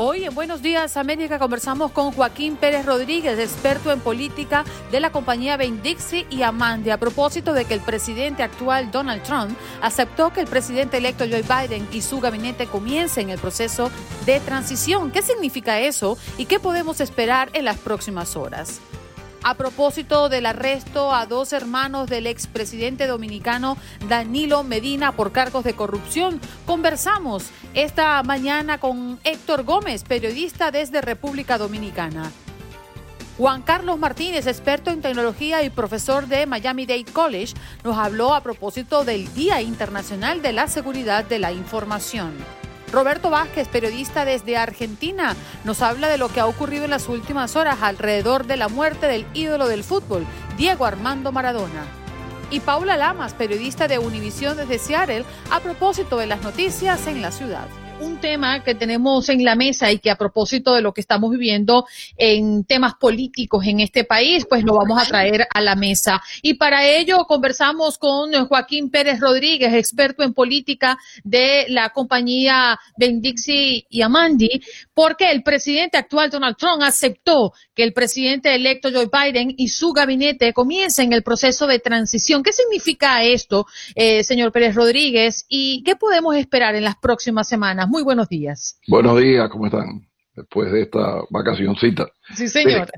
Hoy en Buenos Días América conversamos con Joaquín Pérez Rodríguez, experto en política de la compañía Bendixi y Amande, a propósito de que el presidente actual Donald Trump aceptó que el presidente electo Joe Biden y su gabinete comiencen el proceso de transición. ¿Qué significa eso y qué podemos esperar en las próximas horas? A propósito del arresto a dos hermanos del expresidente dominicano Danilo Medina por cargos de corrupción. Conversamos esta mañana con Héctor Gómez, periodista desde República Dominicana. Juan Carlos Martínez, experto en tecnología y profesor de Miami Dade College, nos habló a propósito del Día Internacional de la Seguridad de la Información. Roberto Vázquez, periodista desde Argentina, nos habla de lo que ha ocurrido en las últimas horas alrededor de la muerte del ídolo del fútbol, Diego Armando Maradona. Y Paula Lamas, periodista de Univisión desde Seattle, a propósito de las noticias en la ciudad un tema que tenemos en la mesa y que a propósito de lo que estamos viviendo en temas políticos en este país, pues lo vamos a traer a la mesa. Y para ello conversamos con Joaquín Pérez Rodríguez, experto en política de la compañía Bendixi y Amandi, porque el presidente actual Donald Trump aceptó que el presidente electo Joe Biden y su gabinete comiencen el proceso de transición. ¿Qué significa esto, eh, señor Pérez Rodríguez? ¿Y qué podemos esperar en las próximas semanas? Muy buenos días. Buenos días, ¿cómo están? Después de esta vacacioncita. Sí, señor.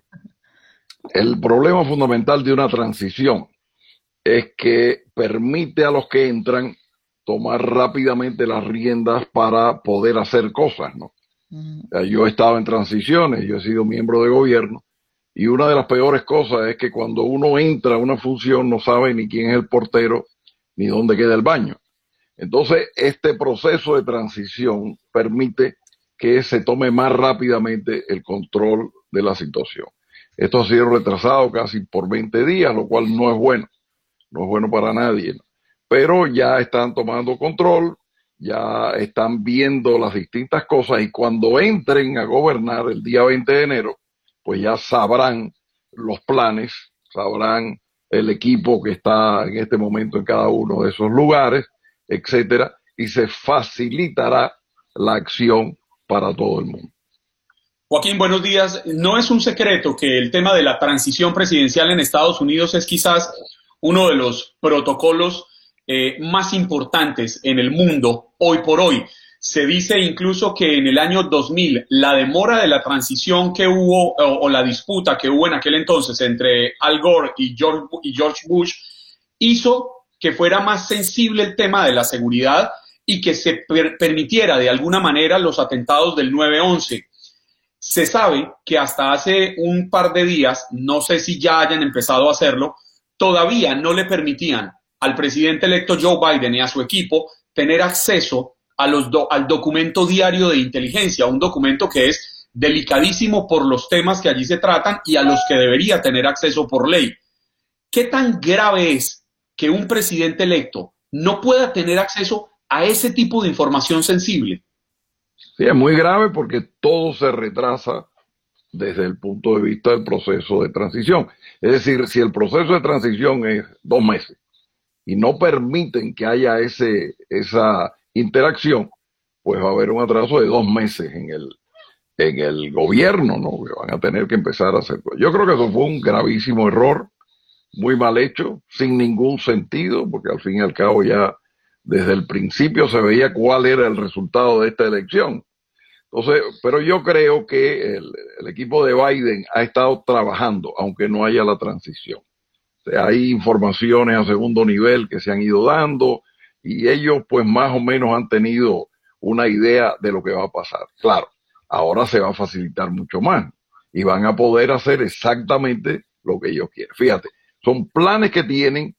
el problema fundamental de una transición es que permite a los que entran tomar rápidamente las riendas para poder hacer cosas, ¿no? Yo he estado en transiciones, yo he sido miembro de gobierno y una de las peores cosas es que cuando uno entra a una función no sabe ni quién es el portero ni dónde queda el baño. Entonces, este proceso de transición permite que se tome más rápidamente el control de la situación. Esto ha sido retrasado casi por 20 días, lo cual no es bueno, no es bueno para nadie. Pero ya están tomando control, ya están viendo las distintas cosas y cuando entren a gobernar el día 20 de enero, pues ya sabrán los planes, sabrán el equipo que está en este momento en cada uno de esos lugares etcétera, y se facilitará la acción para todo el mundo. Joaquín, buenos días. No es un secreto que el tema de la transición presidencial en Estados Unidos es quizás uno de los protocolos eh, más importantes en el mundo hoy por hoy. Se dice incluso que en el año 2000 la demora de la transición que hubo o, la disputa que hubo en aquel entonces entre Al Gore y George, y George Bush hizo que fuera más sensible el tema de la seguridad y que se permitiera de alguna manera los atentados del 9-11. Se sabe que hasta hace un par de días, no sé si ya hayan empezado a hacerlo, todavía no le permitían al presidente electo Joe Biden y a su equipo tener acceso al documento diario de inteligencia, un documento que es delicadísimo por los temas que allí se tratan y a los que debería tener acceso por ley. ¿Qué tan grave es que un presidente electo no pueda tener acceso a ese tipo de información sensible. Sí, es muy grave porque todo se retrasa desde el punto de vista del proceso de transición. Es decir, si el proceso de transición es dos meses y no permiten que haya ese, esa interacción, pues va a haber un atraso de dos meses en el, en el gobierno, ¿no? Que van a tener que empezar a hacer. Yo creo que eso fue un gravísimo error muy mal hecho, sin ningún sentido, porque al fin y al cabo ya desde el principio se veía cuál era el resultado de esta elección. Entonces, pero yo creo que el, equipo de Biden ha estado trabajando, aunque no haya la transición. hay informaciones a segundo nivel que se han ido dando y ellos pues más o menos han tenido una idea de lo que va a pasar. Claro, ahora se va a facilitar mucho más y van a poder hacer exactamente lo que ellos quieren. Fíjate, son planes que tienen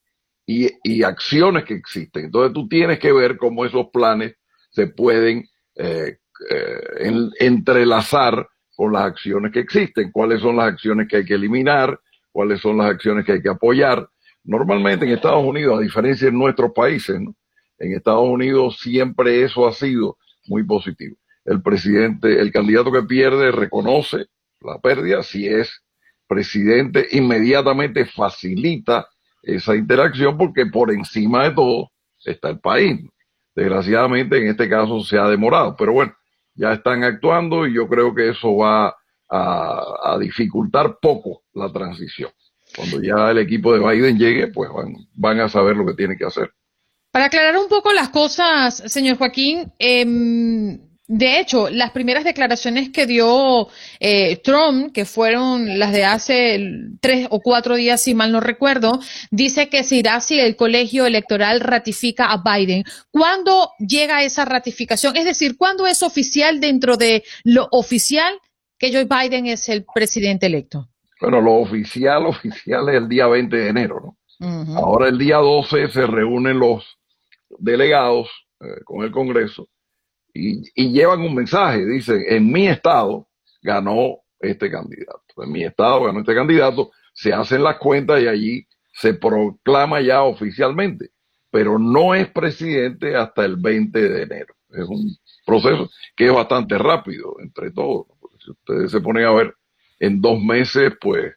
y, acciones que existen. Entonces tú tienes que ver cómo esos planes se pueden eh, eh, entrelazar con las acciones que existen, cuáles son las acciones que hay que eliminar, cuáles son las acciones que hay que apoyar. Normalmente en Estados Unidos, a diferencia de nuestros países, en Estados Unidos siempre eso ha sido muy positivo. El presidente, el candidato que pierde reconoce la pérdida, si es presidente, inmediatamente facilita esa interacción porque por encima de todo está el país. Desgraciadamente en este caso se ha demorado, pero bueno, ya están actuando y yo creo que eso va a, dificultar poco la transición. Cuando ya el equipo de Biden llegue, pues van, van a saber lo que tiene que hacer. Para aclarar un poco las cosas, señor Joaquín, eh, de hecho, las primeras declaraciones que dio eh, Trump, que fueron las de hace tres o cuatro días, si mal no recuerdo, dice que se irá si el colegio electoral ratifica a Biden. ¿Cuándo llega esa ratificación? Es decir, ¿cuándo es oficial dentro de lo oficial que Joe Biden es el presidente electo? Bueno, lo oficial, oficial es el día 20 de enero, ¿no? Ahora el día 12 se reúnen los delegados eh, con el Congreso y, llevan un mensaje, dicen, en mi estado ganó este candidato, en mi estado ganó este candidato, se hacen las cuentas y allí se proclama ya oficialmente, pero no es presidente hasta el 20 de enero. Es un proceso que es bastante rápido entre todos. Si ustedes se ponen a ver, en dos meses, pues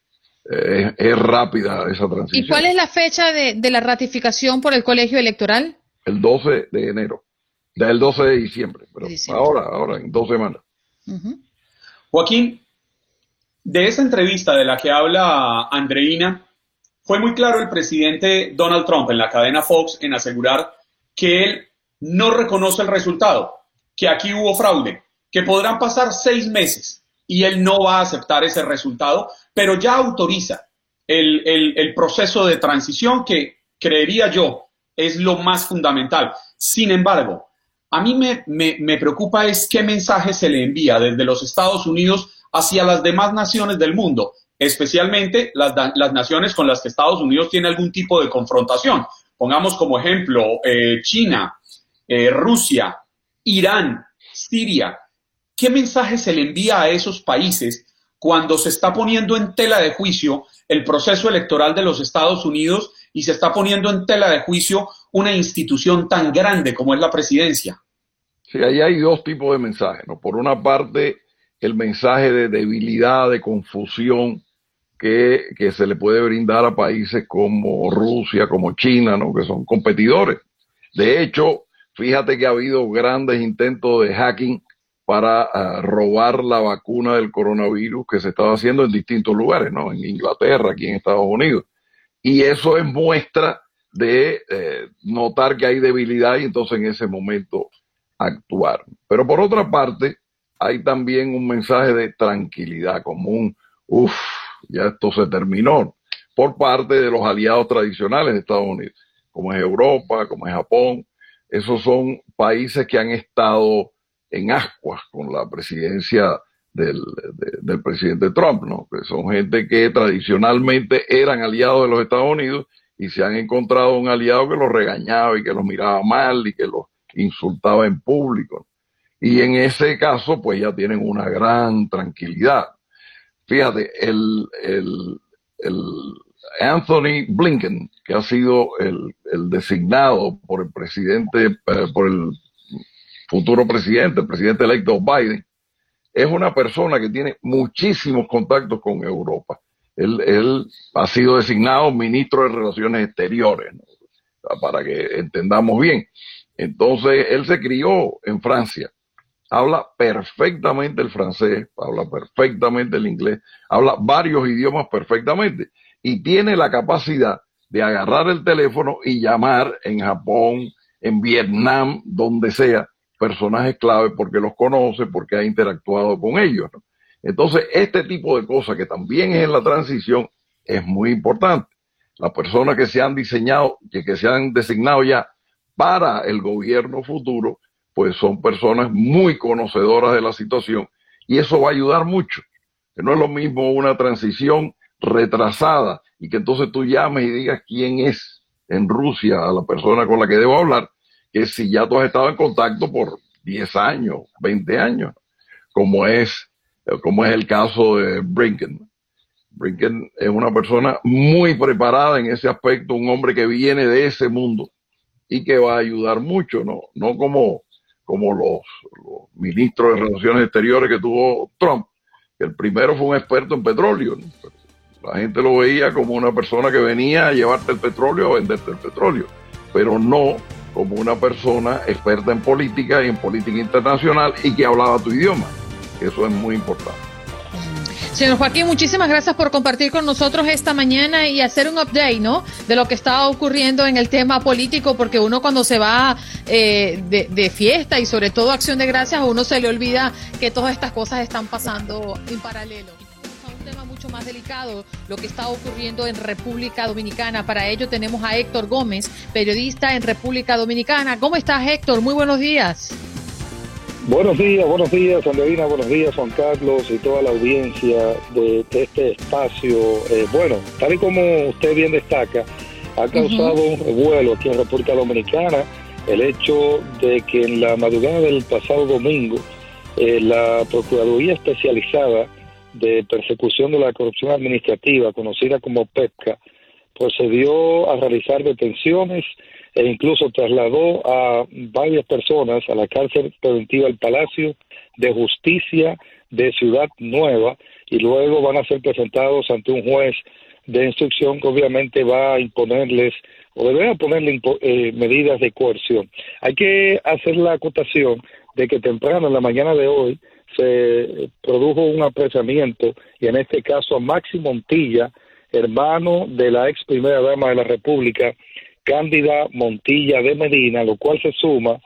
eh, es, rápida esa transición. ¿Y cuál es la fecha de, de la ratificación por el colegio electoral? El 12 de enero. Del 12 de diciembre, pero ahora, ahora, en dos semanas. Joaquín, de esa entrevista de la que habla Andreina, fue muy claro el presidente Donald Trump en la cadena Fox en asegurar que él no reconoce el resultado, que aquí hubo fraude, que podrán pasar seis meses y él no va a aceptar ese resultado, pero ya autoriza el proceso de transición que creería yo es lo más fundamental. Sin embargo, a mí me, preocupa es qué mensaje se le envía desde los Estados Unidos hacia las demás naciones del mundo, especialmente las, naciones con las que Estados Unidos tiene algún tipo de confrontación. Pongamos como ejemplo eh, China, eh, Rusia, Irán, Siria. ¿Qué mensaje se le envía a esos países cuando se está poniendo en tela de juicio el proceso electoral de los Estados Unidos y se está poniendo en tela de juicio una institución tan grande como es la presidencia? Sí, ahí hay dos tipos de mensajes. ¿no? Por una parte, el mensaje de debilidad, de confusión que, que, se le puede brindar a países como Rusia, como China, ¿no? que son competidores. De hecho, fíjate que ha habido grandes intentos de hacking para ah, robar la vacuna del coronavirus que se estaba haciendo en distintos lugares, ¿no? En Inglaterra, aquí en Estados Unidos. Y eso es muestra de eh, notar que hay debilidad y entonces en ese momento actuar. Pero por otra parte, hay también un mensaje de tranquilidad, como un, uff, ya esto se terminó, por parte de los aliados tradicionales de Estados Unidos, como es Europa, como es Japón. Esos son países que han estado en ascuas con la presidencia del, del presidente Trump, ¿no? Que son gente que tradicionalmente eran aliados de los Estados Unidos y se han encontrado un aliado que los regañaba y que los miraba mal y que los insultaba en público. Y en ese caso, pues ya tienen una gran tranquilidad. Fíjate, el, el, Anthony Blinken, que ha sido el, el designado por el presidente, eh, por el futuro presidente, el presidente electo Biden, es una persona que tiene muchísimos contactos con Europa. Él, él ha sido designado ministro de Relaciones Exteriores, para que entendamos bien. Entonces, él se crió en Francia, habla perfectamente el francés, habla perfectamente el inglés, habla varios idiomas perfectamente y tiene la capacidad de agarrar el teléfono y llamar en Japón, en Vietnam, donde sea, personajes clave porque los conoce, porque ha interactuado con ellos. Entonces, este tipo de cosas que también es en la transición es muy importante. Las personas que se han diseñado, que, que se han designado ya para el gobierno futuro, pues son personas muy conocedoras de la situación y eso va a ayudar mucho. Que no es lo mismo una transición retrasada y que entonces tú llames y digas quién es en Rusia a la persona con la que debo hablar, que si ya tú has estado en contacto por 10 años, 20 años, como es, como es el caso de Brinken. Brinken es una persona muy preparada en ese aspecto, un hombre que viene de ese mundo y que va a ayudar mucho, no, no como, como los, ministros de Relaciones Exteriores que tuvo Trump, que el primero fue un experto en petróleo. La gente lo veía como una persona que venía a llevarte el petróleo o venderte el petróleo, pero no como una persona experta en política y en política internacional y que hablaba tu idioma. Eso es muy importante. Señor Joaquín, muchísimas gracias por compartir con nosotros esta mañana y hacer un update, ¿no? De lo que está ocurriendo en el tema político, porque uno cuando se va eh, de, fiesta y sobre todo acción de gracias, a uno se le olvida que todas estas cosas están pasando en paralelo Un tema mucho más delicado, lo que está ocurriendo en República Dominicana. Para ello tenemos a Héctor Gómez, periodista en República Dominicana. ¿Cómo estás, Héctor? Muy buenos días. Buenos días, buenos días, Andreina, buenos días, Juan Carlos y toda la audiencia de, este espacio. Eh, bueno, tal y como usted bien destaca, ha causado un revuelo aquí en República Dominicana el hecho de que en la madrugada del pasado domingo eh, la Procuraduría Especializada de Persecución de la Corrupción Administrativa, conocida como PEPCA, procedió a realizar detenciones e incluso trasladó a varias personas a la cárcel preventiva del Palacio de Justicia de Ciudad Nueva y luego van a ser presentados ante un juez de instrucción que obviamente va a imponerles o deberá ponerle eh, medidas de coerción. Hay que hacer la acotación de que temprano en la mañana de hoy se produjo un apresamiento y en este caso a Maxi Montilla, hermano de la ex primera dama de la República, Cándida Montilla de Medina, lo cual se suma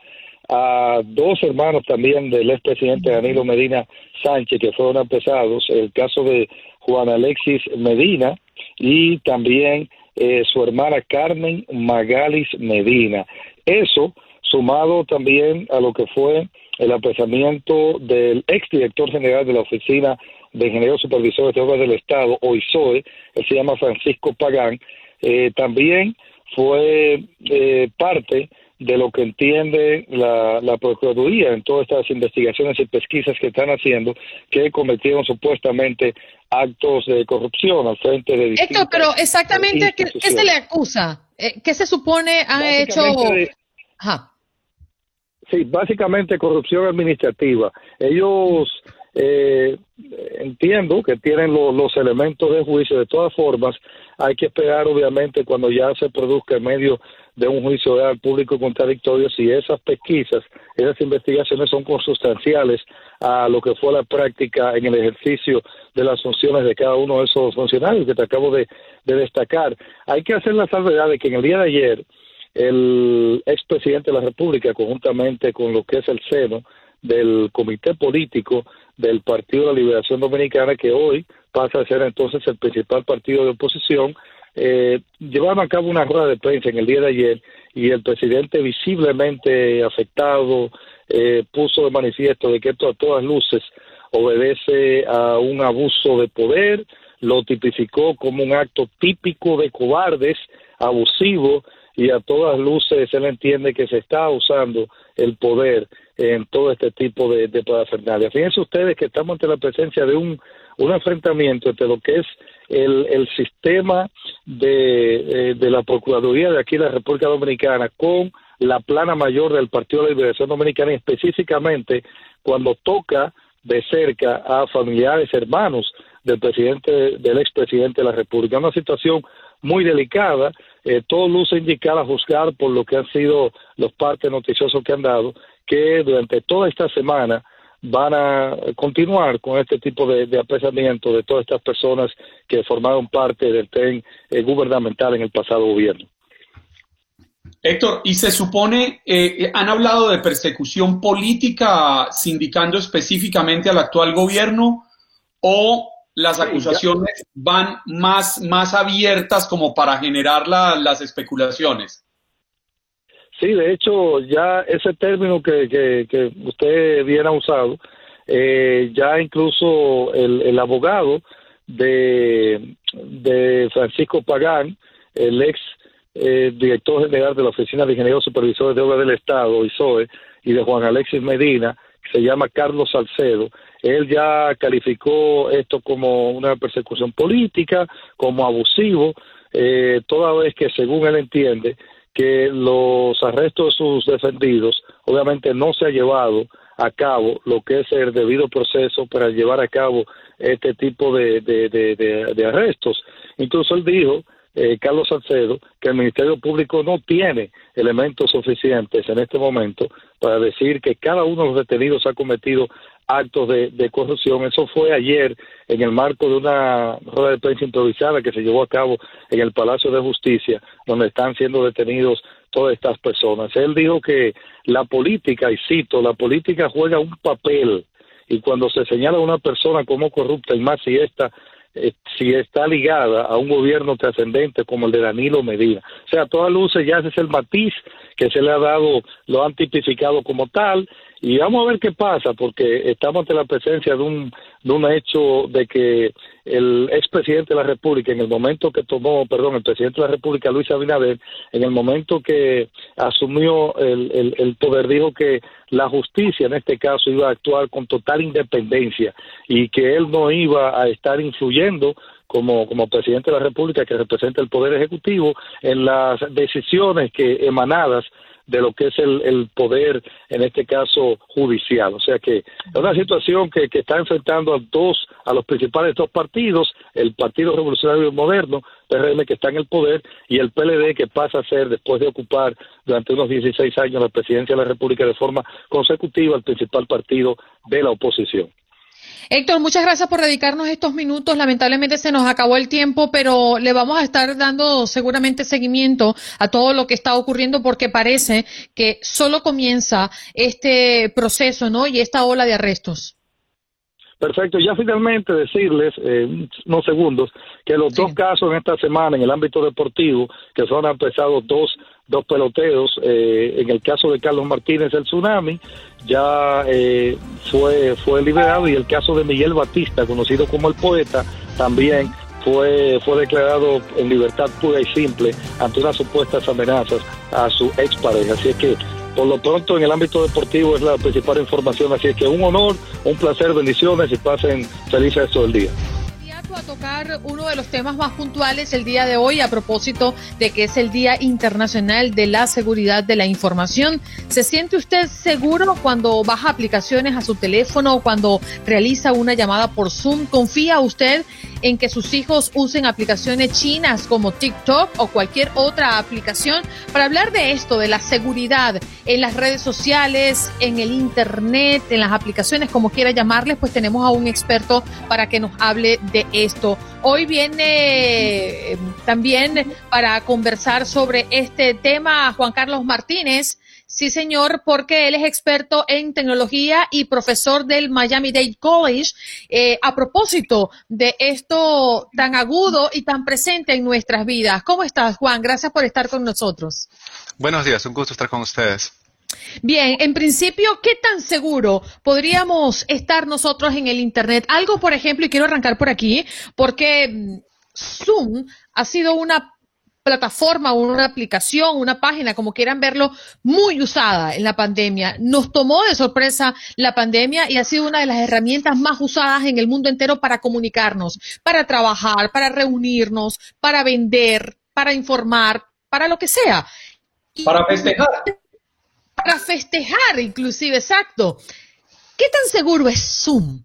a dos hermanos también del expresidente Danilo Medina Sánchez que fueron apresados, el caso de Juan Alexis Medina y también eh, su hermana Carmen Magalis Medina. Eso sumado también a lo que fue el apresamiento del exdirector general de la Oficina de Ingenieros Supervisores de Obras del Estado, OISOE, él se llama Francisco Pagán, eh, también fue eh, parte de lo que entiende la, la, Procuraduría en todas estas investigaciones y pesquisas que están haciendo, que cometieron supuestamente actos de corrupción al frente de Héctor, pero exactamente, ¿qué, se le acusa? Eh, ¿Qué se supone han hecho? Sí, básicamente corrupción administrativa. Ellos eh, entiendo que tienen los elementos de juicio. De todas formas, hay que esperar, obviamente, cuando ya se produzca en medio de un juicio real público contradictorio, si esas pesquisas, esas investigaciones son consustanciales a lo que fue la práctica en el ejercicio de las funciones de cada uno de esos funcionarios que te acabo de, de destacar. Hay que hacer la salvedad de que en el día de ayer, el expresidente de la República, conjuntamente con lo que es el seno del comité político del Partido de la Liberación Dominicana, que hoy pasa a ser entonces el principal partido de oposición, eh, llevaron a cabo una rueda de prensa en el día de ayer y el presidente visiblemente afectado eh, puso de manifiesto de que esto a todas luces obedece a un abuso de poder, lo tipificó como un acto típico de cobardes, abusivo, y a todas luces él entiende que se está usando el poder en todo este tipo de, de parafernalia. Fíjense ustedes que estamos ante la presencia de un, un enfrentamiento entre lo que es el, el sistema de, eh, de la Procuraduría de aquí la República Dominicana con la plana mayor del Partido de la Liberación Dominicana y específicamente cuando toca de cerca a familiares hermanos del presidente del expresidente de la República una situación muy delicada eh, todo luce indicar a juzgar por lo que han sido los partes noticiosos que han dado que durante toda esta semana van a continuar con este tipo de, de apresamiento de todas estas personas que formaron parte del tren eh, gubernamental en el pasado gobierno. Héctor, y se supone, eh, han hablado de persecución política, sindicando específicamente al actual gobierno, o las acusaciones van más, más abiertas como para generar las especulaciones? Sí, de hecho, ya ese término que, que, usted bien ha usado, eh, ya incluso el, el abogado de, de Francisco Pagán, el ex eh, director general de la Oficina de Ingenieros Supervisores de Obras del Estado, ISOE, y de Juan Alexis Medina, que se llama Carlos Salcedo. Él ya calificó esto como una persecución política, como abusivo, eh, toda vez que, según él entiende, que los arrestos de sus defendidos obviamente no se ha llevado a cabo lo que es el debido proceso para llevar a cabo este tipo de, de, de, arrestos. Incluso él dijo, eh, Carlos Salcedo, que el Ministerio Público no tiene elementos suficientes en este momento para decir que cada uno de los detenidos ha cometido actos de, corrupción. Eso fue ayer en el marco de una rueda de prensa improvisada que se llevó a cabo en el Palacio de Justicia, donde están siendo detenidos todas estas personas. Él dijo que la política, y cito, la política juega un papel y cuando se señala a una persona como corrupta, y más si esta eh, si está ligada a un gobierno trascendente como el de Danilo Medina. O sea, a todas luces ya ese es el matiz que se le ha dado, lo han tipificado como tal, y vamos a ver qué pasa, porque estamos ante la presencia de un, de un hecho de que el expresidente de la República, en el momento que tomó, perdón, el presidente de la República, Luis Abinader, en el momento que asumió el, el, poder, dijo que la justicia en este caso iba a actuar con total independencia y que él no iba a estar influyendo como, como presidente de la República que representa el Poder Ejecutivo en las decisiones que emanadas de lo que es el, el, poder, en este caso judicial. O sea que es una situación que, que, está enfrentando a dos, a los principales dos partidos, el Partido Revolucionario Moderno, PRM que está en el poder, y el PLD que pasa a ser, después de ocupar durante unos 16 años la presidencia de la República de forma consecutiva, el principal partido de la oposición. Héctor, muchas gracias por dedicarnos estos minutos. Lamentablemente se nos acabó el tiempo, pero le vamos a estar dando seguramente seguimiento a todo lo que está ocurriendo porque parece que solo comienza este proceso, ¿no? Y esta ola de arrestos. Perfecto, ya finalmente decirles, eh, unos segundos, que los dos casos en esta semana en el ámbito deportivo, que son apresados dos, dos peloteos, eh, en el caso de Carlos Martínez el tsunami, ya eh, fue, fue liberado y el caso de Miguel Batista, conocido como el poeta, también fue, fue declarado en libertad pura y simple ante unas supuestas amenazas a su expareja. Así es que por lo pronto en el ámbito deportivo es la principal información, así es que un honor, un placer, bendiciones y pasen felices todo el día a tocar uno de los temas más puntuales el día de hoy a propósito de que es el Día Internacional de la Seguridad de la Información. ¿Se siente usted seguro cuando baja aplicaciones a su teléfono o cuando realiza una llamada por Zoom? ¿Confía usted en que sus hijos usen aplicaciones chinas como TikTok o cualquier otra aplicación? Para hablar de esto, de la seguridad en las redes sociales, en el Internet, en las aplicaciones, como quiera llamarles, pues tenemos a un experto para que nos hable de esto. Hoy viene eh, también para conversar sobre este tema Juan Carlos Martínez. Sí, señor, porque él es experto en tecnología y profesor del Miami Dade College. Eh, a propósito de esto tan agudo y tan presente en nuestras vidas. ¿Cómo estás, Juan? Gracias por estar con nosotros. Buenos días, un gusto estar con ustedes. Bien, en principio, ¿qué tan seguro podríamos estar nosotros en el Internet? Algo, por ejemplo, y quiero arrancar por aquí, porque mm, Zoom ha sido una plataforma, una aplicación, una página, como quieran verlo, muy usada en la pandemia. Nos tomó de sorpresa la pandemia y ha sido una de las herramientas más usadas en el mundo entero para comunicarnos, para trabajar, para reunirnos, para vender, para informar, para lo que sea. Para festejar para festejar, inclusive, exacto. ¿Qué tan seguro es Zoom?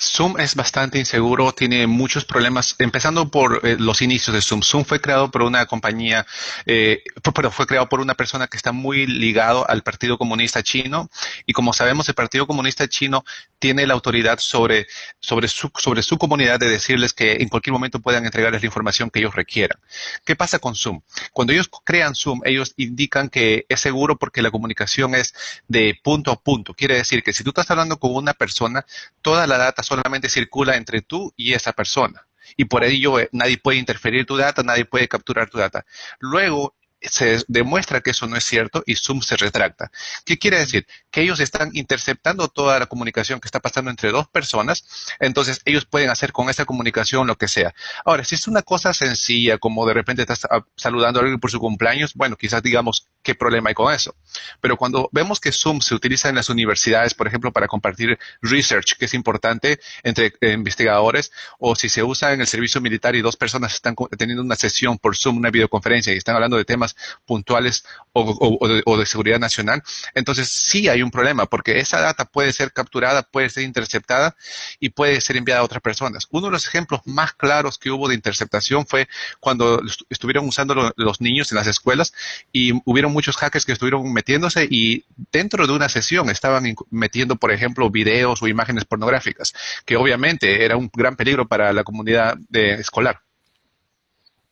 Zoom es bastante inseguro, tiene muchos problemas, empezando por eh, los inicios de Zoom. Zoom fue creado por una compañía, eh, pero fue creado por una persona que está muy ligado al Partido Comunista Chino y como sabemos el Partido Comunista Chino tiene la autoridad sobre, sobre, su, sobre su comunidad de decirles que en cualquier momento puedan entregarles la información que ellos requieran. ¿Qué pasa con Zoom? Cuando ellos crean Zoom, ellos indican que es seguro porque la comunicación es de punto a punto. Quiere decir que si tú estás hablando con una persona, toda la data solamente circula entre tú y esa persona. Y por ello eh, nadie puede interferir tu data, nadie puede capturar tu data. Luego, se demuestra que eso no es cierto y Zoom se retracta. ¿Qué quiere decir? Que ellos están interceptando toda la comunicación que está pasando entre dos personas, entonces ellos pueden hacer con esa comunicación lo que sea. Ahora, si es una cosa sencilla, como de repente estás ah, saludando a alguien por su cumpleaños, bueno, quizás digamos qué problema hay con eso. Pero cuando vemos que Zoom se utiliza en las universidades, por ejemplo, para compartir research, que es importante entre eh, investigadores, o si se usa en el servicio militar y dos personas están teniendo una sesión por Zoom, una videoconferencia, y están hablando de temas puntuales o, de, seguridad nacional, entonces sí hay un problema, porque esa data puede ser capturada, puede ser interceptada y puede ser enviada a otras personas. Uno de los ejemplos más claros que hubo de interceptación fue cuando estuvieron usando los niños en las escuelas y hubieron muchos hackers que estuvieron metiéndose y dentro de una sesión estaban metiendo, por ejemplo, videos o imágenes pornográficas, que obviamente era un gran peligro para la comunidad escolar.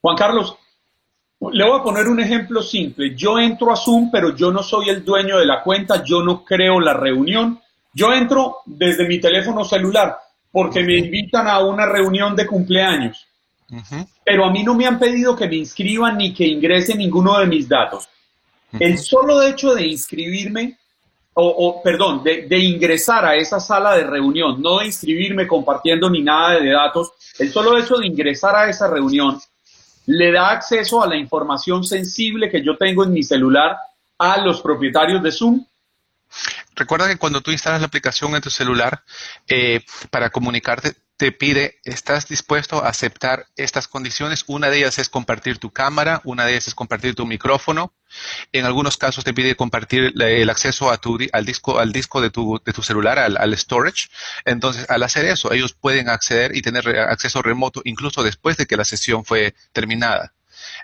Juan Carlos, le voy a poner un ejemplo simple. Yo entro a Zoom, pero yo no soy el dueño de la cuenta, yo no creo la reunión. Yo entro desde mi teléfono celular porque me invitan a una reunión de cumpleaños. Pero a mí no me han pedido que me inscriban ni que ingrese ninguno de mis datos. El solo hecho de inscribirme, o, perdón, de, de, ingresar a esa sala de reunión, no de inscribirme compartiendo ni nada de datos, el solo hecho de ingresar a esa reunión le da acceso a la información sensible que yo tengo en mi celular a los propietarios de Zoom. Recuerda que cuando tú instalas la aplicación en tu celular, eh, para comunicarte, te pide, ¿estás dispuesto a aceptar estas condiciones? Una de ellas es compartir tu cámara, una de ellas es compartir tu micrófono. En algunos casos te pide compartir el acceso a tu, al disco, al disco de tu, de tu celular, al, al, storage. Entonces, al hacer eso, ellos pueden acceder y tener acceso remoto incluso después de que la sesión fue terminada.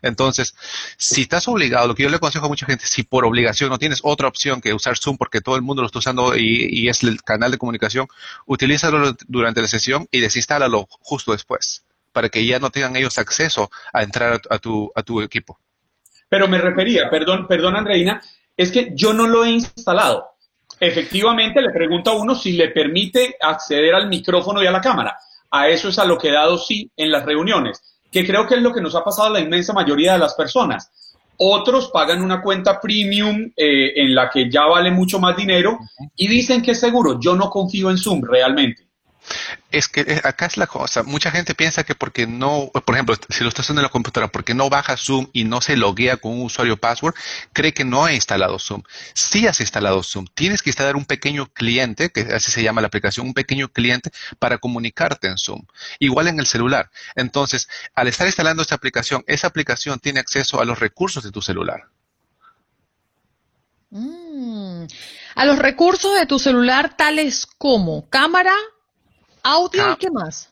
Entonces, si estás obligado, lo que yo le aconsejo a mucha gente, si por obligación no tienes otra opción que usar Zoom porque todo el mundo lo está usando y, es el canal de comunicación, utilízalo durante la sesión y desinstálalo justo después para que ya no tengan ellos acceso a entrar a, tu, a tu equipo. Pero me refería, perdón, perdón Andreina, es que yo no lo he instalado. Efectivamente, le pregunto a uno si le permite acceder al micrófono y a la cámara. A eso es a lo que he dado sí en las reuniones que creo que es lo que nos ha pasado a la inmensa mayoría de las personas. Otros pagan una cuenta premium eh, en la que ya vale mucho más dinero y dicen que es seguro. Yo no confío en Zoom realmente. Es que eh, acá es la cosa. Mucha gente piensa que porque no, por ejemplo, si lo estás haciendo en la computadora, porque no baja Zoom y no se loguea con un usuario password, cree que no ha instalado Zoom. Sí has instalado Zoom. Tienes que instalar un pequeño cliente, que así se llama la aplicación, un pequeño cliente para comunicarte en Zoom. Igual en el celular. Entonces, al estar instalando esta aplicación, esa aplicación tiene acceso a los recursos de tu celular. Mm. A los recursos de tu celular tales como cámara, ¿Audio y ah. qué más?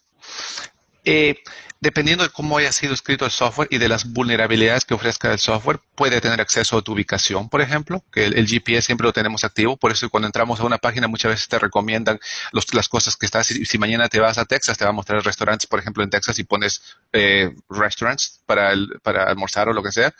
Eh, dependiendo de cómo haya sido escrito el software y de las vulnerabilidades que ofrezca el software, puede tener acceso a tu ubicación, por ejemplo, que el, GPS siempre lo tenemos activo, por eso cuando entramos a una página muchas veces te recomiendan las cosas que estás, si, mañana te vas a Texas, te va a mostrar restaurantes, por ejemplo, en Texas y pones eh, restaurants para, para almorzar o lo que sea.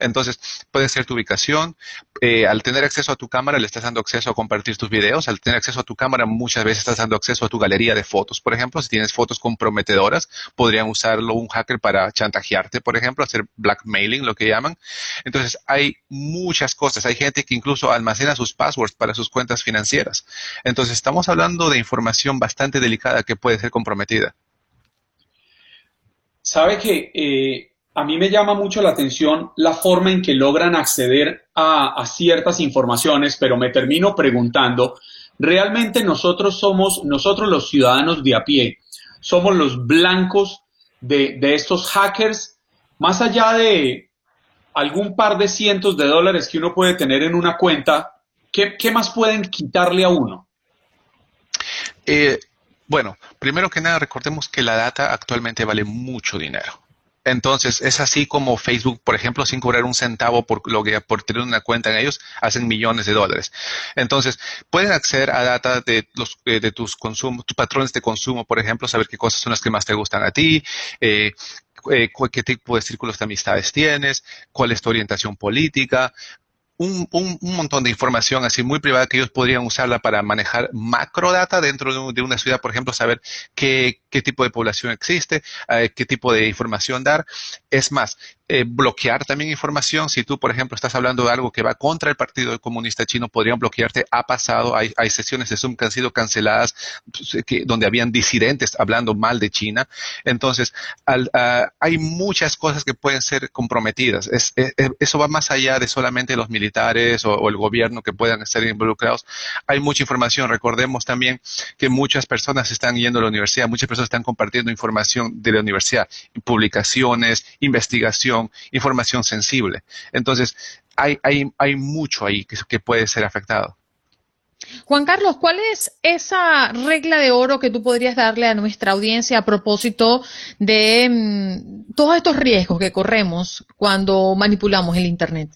Entonces, puede ser tu ubicación. Eh, al tener acceso a tu cámara, le estás dando acceso a compartir tus videos. Al tener acceso a tu cámara, muchas veces estás dando acceso a tu galería de fotos, por ejemplo. Si tienes fotos comprometedoras, podrían usar usarlo un hacker para chantajearte, por ejemplo, hacer blackmailing, lo que llaman. Entonces, hay muchas cosas. Hay gente que incluso almacena sus passwords para sus cuentas financieras. Entonces, estamos hablando de información bastante delicada que puede ser comprometida. Sabe que eh, a mí me llama mucho la atención la forma en que logran acceder a ciertas informaciones, pero me termino preguntando, realmente nosotros somos, nosotros los ciudadanos de a pie, somos los blancos de, estos hackers, más allá de algún par de cientos de dólares que uno puede tener en una cuenta, ¿qué, más pueden quitarle a uno? Eh, bueno, primero que nada, recordemos que la data actualmente vale mucho dinero. Entonces, es así como Facebook, por ejemplo, sin cobrar un centavo por, lo que, por tener una cuenta en ellos, hacen millones de dólares. Entonces, pueden acceder a data de, los, eh, de tus consumos, tus patrones de consumo, por ejemplo, saber qué cosas son las que más te gustan a ti, eh, eh, qué tipo de círculos de amistades tienes, cuál es tu orientación política, un, un, montón de información así muy privada que ellos podrían usarla para manejar macrodata dentro de, una ciudad, por ejemplo, saber qué, qué tipo de población existe, eh, qué tipo de información dar. Es más, eh, bloquear también información. Si tú, por ejemplo, estás hablando de algo que va contra el Partido Comunista Chino, podrían bloquearte. Ha pasado, hay, sesiones de Zoom que han sido canceladas pues, donde habían disidentes hablando mal de China. Entonces, ah, hay muchas cosas que pueden ser comprometidas. eso va más allá de solamente los militares o, el gobierno que puedan estar involucrados. Hay mucha información. Recordemos también que muchas personas están yendo a la universidad, muchas personas están compartiendo información de la universidad, publicaciones, investigación información sensible. Entonces, hay, hay, hay mucho ahí que, puede ser afectado. Juan Carlos, ¿cuál es esa regla de oro que tú podrías darle a nuestra audiencia a propósito de mm, todos estos riesgos que corremos cuando manipulamos el Internet?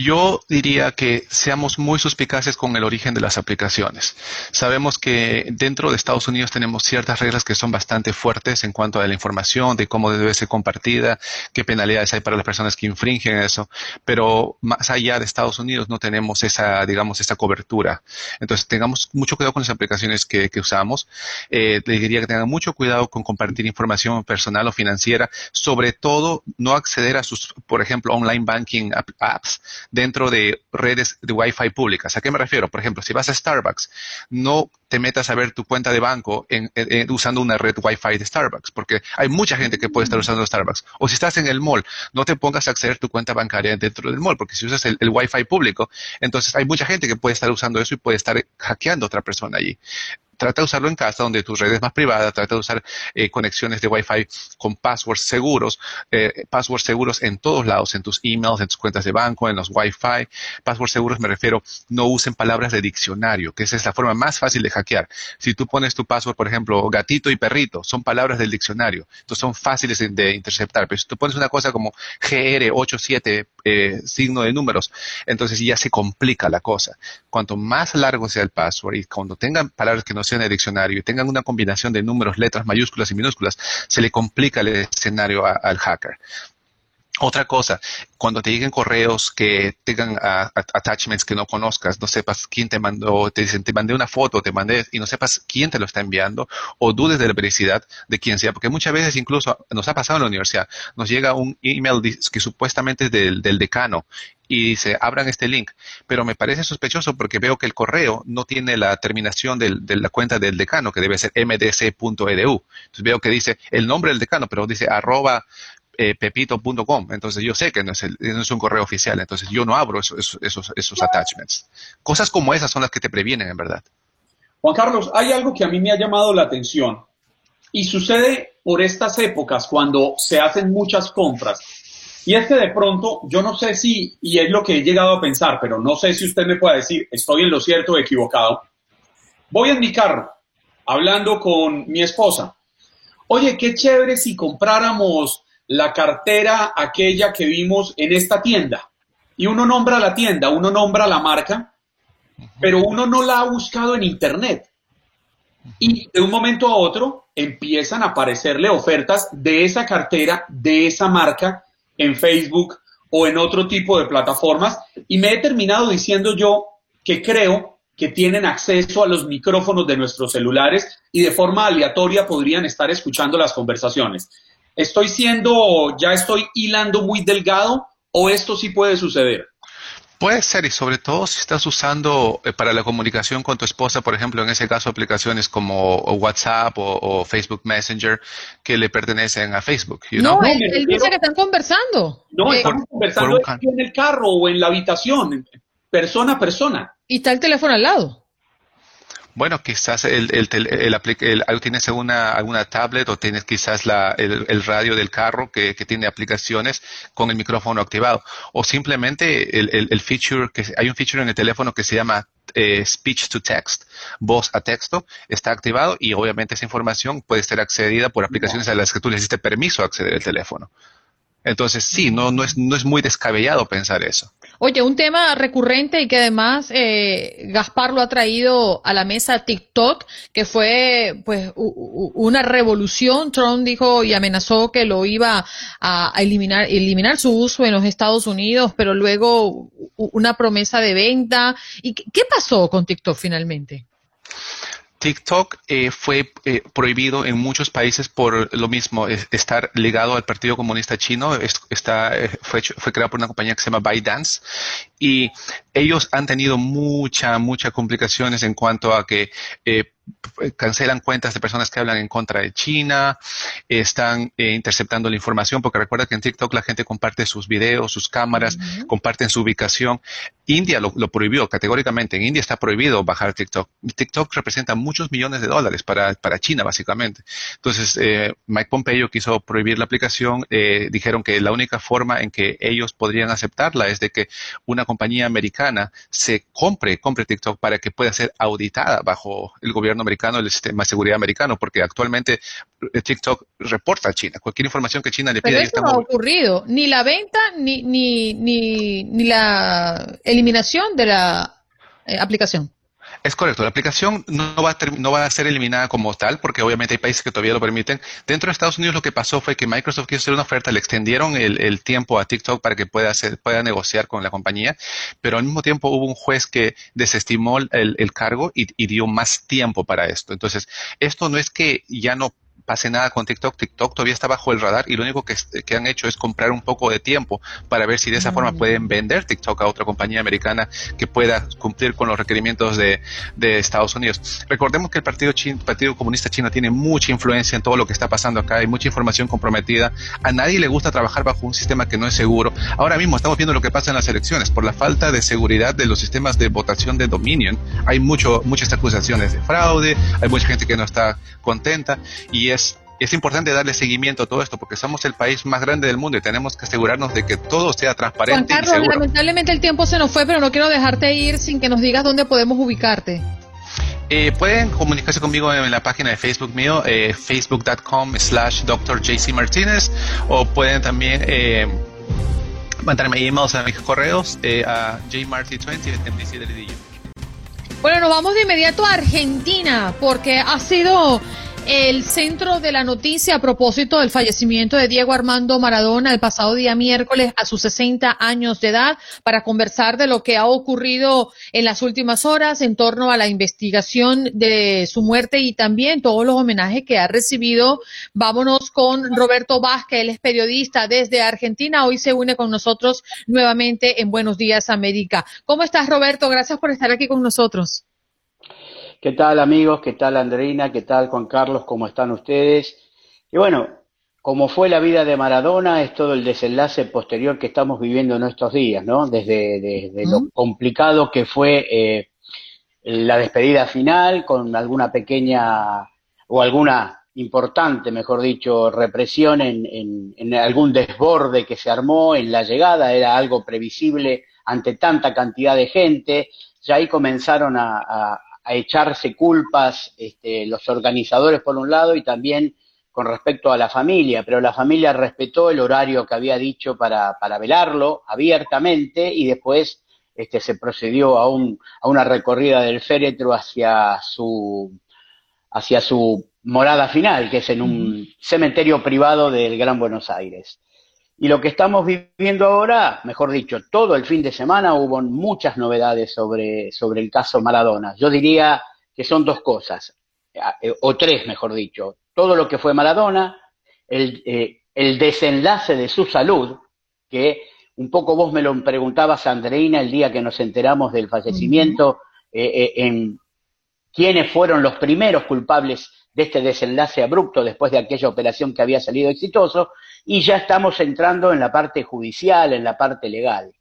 Yo diría que seamos muy suspicaces con el origen de las aplicaciones. Sabemos que dentro de Estados Unidos tenemos ciertas reglas que son bastante fuertes en cuanto a la información, de cómo debe ser compartida, qué penalidades hay para las personas que infringen eso, pero más allá de Estados Unidos no tenemos esa, digamos, esa cobertura. Entonces tengamos mucho cuidado con las aplicaciones que, usamos. Eh, le diría que tengan mucho cuidado con compartir información personal o financiera, sobre todo no acceder a sus, por ejemplo, online banking apps dentro de redes de Wi-Fi públicas. ¿A qué me refiero? Por ejemplo, si vas a Starbucks, no te metas a ver tu cuenta de banco usando una red Wi-Fi de Starbucks, porque hay mucha gente que puede estar usando Starbucks. O si estás en el mall, no te pongas a acceder tu cuenta bancaria dentro del mall, porque si usas el, el Wi-Fi público, entonces hay mucha gente que puede estar usando eso y puede estar hackeando a otra persona allí trata de usarlo en casa, donde tu red es más privada, trata de usar eh, conexiones de Wi-Fi con passwords seguros, eh, passwords seguros en todos lados, en tus emails, en tus cuentas de banco, en los Wi-Fi. Passwords seguros me refiero, no usen palabras de diccionario, que esa es la forma más fácil de hackear. Si tú pones tu password, por ejemplo, gatito y perrito, son palabras del diccionario, entonces son fáciles de, interceptar. Pero si tú pones una cosa como GR87, eh, signo de números, entonces ya se complica la cosa. Cuanto más largo sea el password y cuando tengan palabras que no en el diccionario y tengan una combinación de números, letras, mayúsculas y minúsculas, se le complica el escenario al hacker. Otra cosa, cuando te lleguen correos que tengan attachments que no conozcas, no sepas quién te mandó, te dicen, te mandé una foto, te mandé, y no sepas quién te lo está enviando, o dudes de la veracidad de quién sea, porque muchas veces incluso nos ha pasado en la universidad, nos llega un email que supuestamente es del, decano, y dice, abran este link. Pero me parece sospechoso porque veo que el correo no tiene la terminación de la cuenta del decano, que debe ser mdc.edu. Entonces veo que dice el nombre del decano, pero dice arroba eh, pepito.com. Entonces yo sé que no es, un correo oficial. Entonces yo no abro esos, esos, esos attachments. Cosas como esas son las que te previenen, en verdad. Juan Carlos, hay algo que a mí me ha llamado la atención y sucede por estas épocas cuando se hacen muchas compras y es que de pronto, yo no sé si, y es lo que he llegado a pensar, pero no sé si usted me puede decir, estoy en lo cierto o equivocado. Voy en mi carro, hablando con mi esposa. Oye, qué chévere si compráramos la cartera aquella que vimos en esta tienda. Y uno nombra la tienda, uno nombra la marca, pero uno no la ha buscado en internet. Y de un momento a otro empiezan a aparecerle ofertas de esa cartera, de esa marca, en Facebook o en otro tipo de plataformas y me he terminado diciendo yo que creo que tienen acceso a los micrófonos de nuestros celulares y de forma aleatoria podrían estar escuchando las conversaciones. ¿Estoy siendo, ya estoy hilando muy delgado o esto sí puede suceder? Puede ser, y sobre todo si estás usando eh, para la comunicación con tu esposa, por ejemplo, en ese caso, aplicaciones como WhatsApp o, Facebook Messenger que le pertenecen a Facebook. no, él, dice que están conversando. No, eh, estamos conversando en el carro o en la habitación, persona a persona. Y está el teléfono al lado. Bueno, quizás el, el, el, tienes alguna, alguna tablet o tienes quizás la, el, radio del carro que, que, tiene aplicaciones con el micrófono activado. O simplemente el, feature, que hay un feature en el teléfono que se llama eh, speech to text, voz a texto, está activado y obviamente esa información puede ser accedida por aplicaciones a las que tú le diste permiso a acceder al teléfono. Entonces, sí, no, no, es, no es muy descabellado pensar eso. Oye, un tema recurrente y que además eh, Gaspar lo ha traído a la mesa TikTok, que fue pues una revolución. Trump dijo y amenazó que lo iba a, eliminar, eliminar su uso en los Estados Unidos, pero luego una promesa de venta. ¿Y qué pasó con TikTok finalmente? TikTok eh, fue eh, prohibido en muchos países por lo mismo, estar ligado al Partido Comunista Chino. está, eh, fue, fue creado por una compañía que se llama ByteDance y ellos han tenido muchas, muchas complicaciones en cuanto a que cancelan cuentas de personas que hablan en contra de China, están interceptando la información, porque recuerda que en TikTok la gente comparte sus videos, sus cámaras, comparten su ubicación. India lo, lo, prohibió categóricamente. En India está prohibido bajar TikTok. TikTok representa muchos millones de dólares para, para China, básicamente. Entonces, eh, Mike Pompeo quiso prohibir la aplicación. Eh, dijeron que la única forma en que ellos podrían aceptarla es de que una compañía americana se compre, compre TikTok para que pueda ser auditada bajo el gobierno americano, el sistema de seguridad americano, porque actualmente eh, TikTok reporta a China. Cualquier información que China le pida. Pero eso no ha ocurrido. Ni la venta, ni, ni, ni, ni la eliminación de la eh, aplicación. Es correcto, la aplicación no va, a no va a ser eliminada como tal, porque obviamente hay países que todavía lo permiten. Dentro de Estados Unidos lo que pasó fue que Microsoft quiso hacer una oferta, le extendieron el, tiempo a TikTok para que pueda, pueda negociar con la compañía, pero al mismo tiempo hubo un juez que desestimó el, cargo y dio más tiempo para esto. Entonces, esto no es que ya no pase nada con TikTok. TikTok todavía está bajo el radar y lo único que, que han hecho es comprar un poco de tiempo para ver si de esa forma mm. pueden vender TikTok a otra compañía americana que pueda cumplir con los requerimientos de, de Estados Unidos. Recordemos que el Partido, Partido Comunista Chino tiene mucha influencia en todo lo que está pasando acá, hay mucha información comprometida. A nadie le gusta trabajar bajo un sistema que no es seguro. Ahora mismo estamos viendo lo que pasa en las elecciones. Por la falta de seguridad de los sistemas de votación de Dominion, hay mucho, muchas acusaciones de fraude, hay mucha gente que no está contenta y es es importante darle seguimiento a todo esto porque somos el país más grande del mundo y tenemos que asegurarnos de que todo sea transparente. Juan Carlos, lamentablemente el tiempo se nos fue, pero no quiero dejarte ir sin que nos digas dónde podemos ubicarte. Eh, pueden comunicarse conmigo en la página de Facebook mío, eh, facebook.com slash Dr. JC Martínez, o pueden también eh, mandarme emails a mis correos eh, a jmarty20 Bueno, nos vamos de inmediato a Argentina, porque ha sido el centro de la noticia a propósito del fallecimiento de Diego Armando Maradona el pasado día miércoles a sus 60 años de edad para conversar de lo que ha ocurrido en las últimas horas en torno a la investigación de su muerte y también todos los homenajes que ha recibido. Vámonos con Roberto Vázquez, él es periodista desde Argentina. Hoy se une con nosotros nuevamente en Buenos Días América. ¿Cómo estás, Roberto? Gracias por estar aquí con nosotros. ¿Qué tal amigos? ¿Qué tal Andreina? ¿Qué tal Juan Carlos? ¿Cómo están ustedes? Y bueno, como fue la vida de Maradona, es todo el desenlace posterior que estamos viviendo en estos días, ¿no? Desde, lo complicado que fue eh, la despedida final, con alguna pequeña o alguna importante, mejor dicho, represión en, en, algún desborde que se armó en la llegada, era algo previsible ante tanta cantidad de gente, ya ahí comenzaron a, a echarse culpas este, los organizadores por un lado y también con respecto a la familia, pero la familia respetó el horario que había dicho para, para velarlo abiertamente y después este, se procedió a, un, a una recorrida del féretro hacia su, hacia su morada final, que es en un cementerio privado del Gran Buenos Aires. Y lo que estamos viviendo ahora, mejor dicho, todo el fin de semana hubo muchas novedades sobre, sobre el caso Maradona. Yo diría que son dos cosas, eh, o tres, mejor dicho. Todo lo que fue Maradona, el, eh, el desenlace de su salud, que un poco vos me lo preguntabas, Andreina, el día que nos enteramos del fallecimiento, eh, en quiénes fueron los primeros culpables de este desenlace abrupto después de aquella operación que había salido exitoso, y ya estamos entrando en la parte judicial, en la parte legal.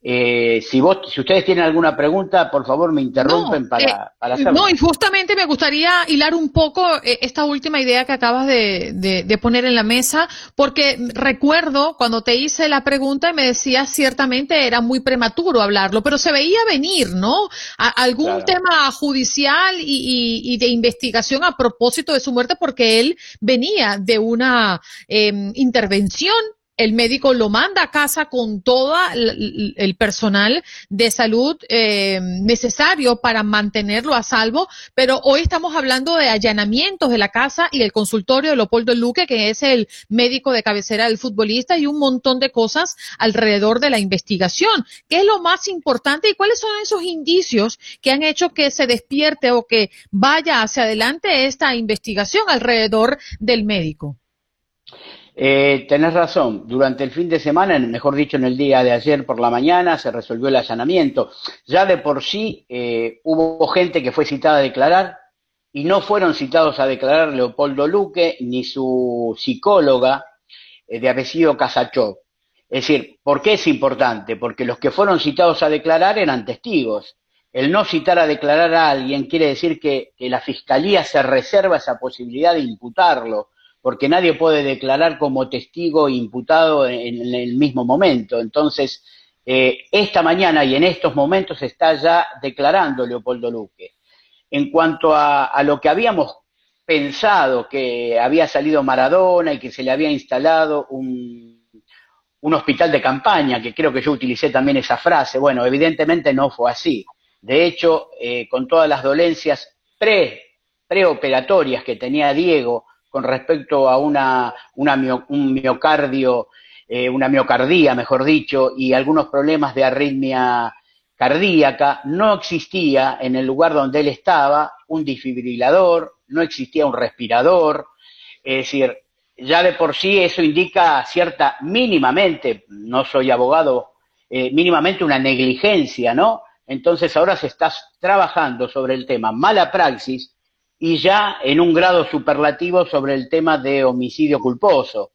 Eh, si vos, si ustedes tienen alguna pregunta, por favor me interrumpen para, eh, para hacerlo. No, y justamente me gustaría hilar un poco eh, esta última idea que acabas de, de, poner en la mesa, porque recuerdo cuando te hice la pregunta y me decías ciertamente era muy prematuro hablarlo, pero se veía venir, ¿no? algún tema judicial y, y, de investigación a propósito de su muerte, porque él venía de una em, intervención el médico lo manda a casa con todo el, personal de salud eh, necesario para mantenerlo a salvo, pero hoy estamos hablando de allanamientos de la casa y el consultorio de Leopoldo Luque, que es el médico de cabecera del futbolista, y un montón de cosas alrededor de la investigación. ¿Qué es lo más importante y cuáles son esos indicios que han hecho que se despierte o que vaya hacia adelante esta investigación alrededor del médico? Eh, tenés razón, durante el fin de semana, mejor dicho en el día de ayer por la mañana, se resolvió el allanamiento. Ya de por sí eh, hubo gente que fue citada a declarar y no fueron citados a declarar Leopoldo Luque ni su psicóloga eh, de apellido Casachó. Es decir, ¿por qué es importante? Porque los que fueron citados a declarar eran testigos. El no citar a declarar a alguien quiere decir que la Fiscalía se reserva esa posibilidad de imputarlo porque nadie puede declarar como testigo imputado en, el mismo momento. Entonces, eh, esta mañana y en estos momentos está ya declarando Leopoldo Luque. En cuanto a, lo que habíamos pensado, que había salido Maradona y que se le había instalado un, hospital de campaña, que creo que yo utilicé también esa frase, bueno, evidentemente no fue así. De hecho, eh, con todas las dolencias pre, preoperatorias que tenía Diego, con respecto a una, un miocardio, eh, una miocardía, mejor dicho, y algunos problemas de arritmia cardíaca, no existía en el lugar donde él estaba un desfibrilador, no existía un respirador, es decir, ya de por sí eso indica cierta, mínimamente, no soy abogado, eh, mínimamente una negligencia, ¿no? Entonces ahora se está trabajando sobre el tema mala praxis y ya en un grado superlativo sobre el tema de homicidio culposo.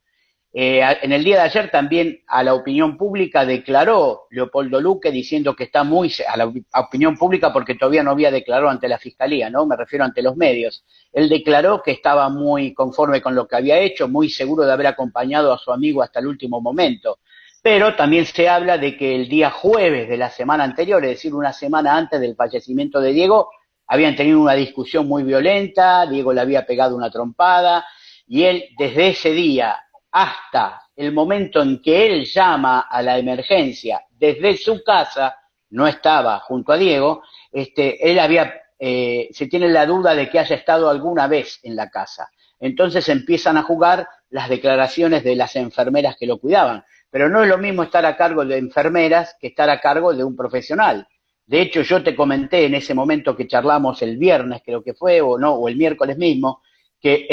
Eh, en el día de ayer también a la opinión pública declaró Leopoldo Luque diciendo que está muy a la opinión pública porque todavía no había declarado ante la fiscalía, ¿no? Me refiero ante los medios. Él declaró que estaba muy conforme con lo que había hecho, muy seguro de haber acompañado a su amigo hasta el último momento. Pero también se habla de que el día jueves de la semana anterior, es decir, una semana antes del fallecimiento de Diego, habían tenido una discusión muy violenta, Diego le había pegado una trompada y él desde ese día hasta el momento en que él llama a la emergencia desde su casa, no estaba junto a Diego, este, él había, eh, se tiene la duda de que haya estado alguna vez en la casa. Entonces empiezan a jugar las declaraciones de las enfermeras que lo cuidaban. Pero no es lo mismo estar a cargo de enfermeras que estar a cargo de un profesional. De hecho, yo te comenté en ese momento que charlamos el viernes, creo que fue, o no, o el miércoles mismo, que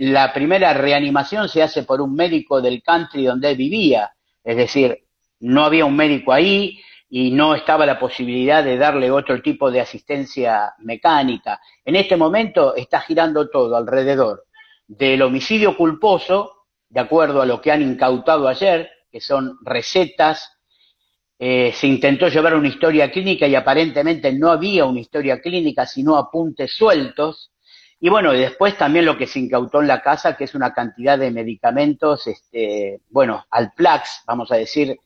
la primera reanimación se hace por un médico del country donde él vivía. Es decir, no había un médico ahí y no estaba la posibilidad de darle otro tipo de asistencia mecánica. En este momento está girando todo alrededor del homicidio culposo, de acuerdo a lo que han incautado ayer, que son recetas, eh, se intentó llevar una historia clínica y aparentemente no había una historia clínica, sino apuntes sueltos. Y bueno, después también lo que se incautó en la casa, que es una cantidad de medicamentos, este, bueno, al Plax, vamos a decir,